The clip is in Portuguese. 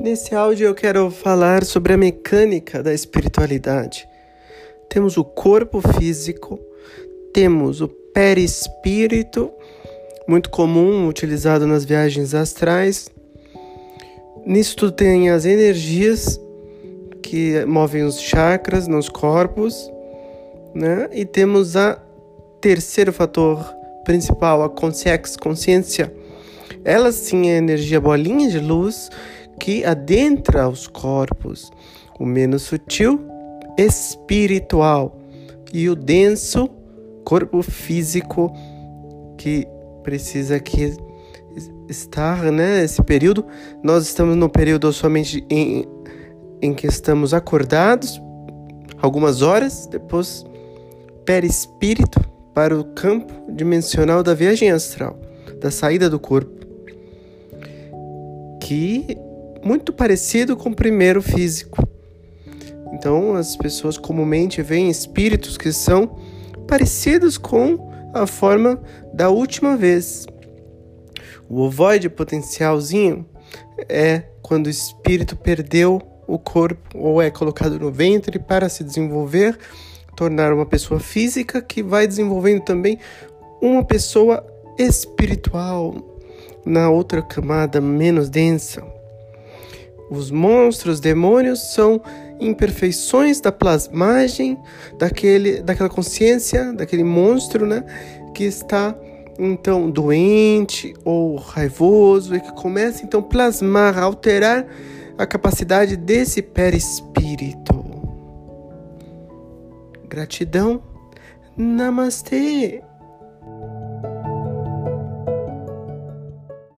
Nesse áudio eu quero falar sobre a mecânica da espiritualidade. Temos o corpo físico, temos o perispírito, muito comum, utilizado nas viagens astrais. Nisso tudo tem as energias que movem os chakras nos corpos, né? E temos a terceiro fator principal, a consciência. Ela sim é energia bolinha de luz que adentra os corpos, o menos sutil, espiritual, e o denso, corpo físico, que precisa aqui estar, né? Esse período, nós estamos no período somente em, em que estamos acordados, algumas horas, depois perispírito para o campo dimensional da viagem astral, da saída do corpo, que muito parecido com o primeiro físico. Então, as pessoas comumente veem espíritos que são parecidos com a forma da última vez. O ovoide potencialzinho é quando o espírito perdeu o corpo ou é colocado no ventre para se desenvolver, tornar uma pessoa física que vai desenvolvendo também uma pessoa espiritual na outra camada menos densa. Os monstros, demônios são imperfeições da plasmagem daquele, daquela consciência, daquele monstro, né, que está então doente ou raivoso e que começa então plasmar, alterar a capacidade desse perispírito. Gratidão. Namastê.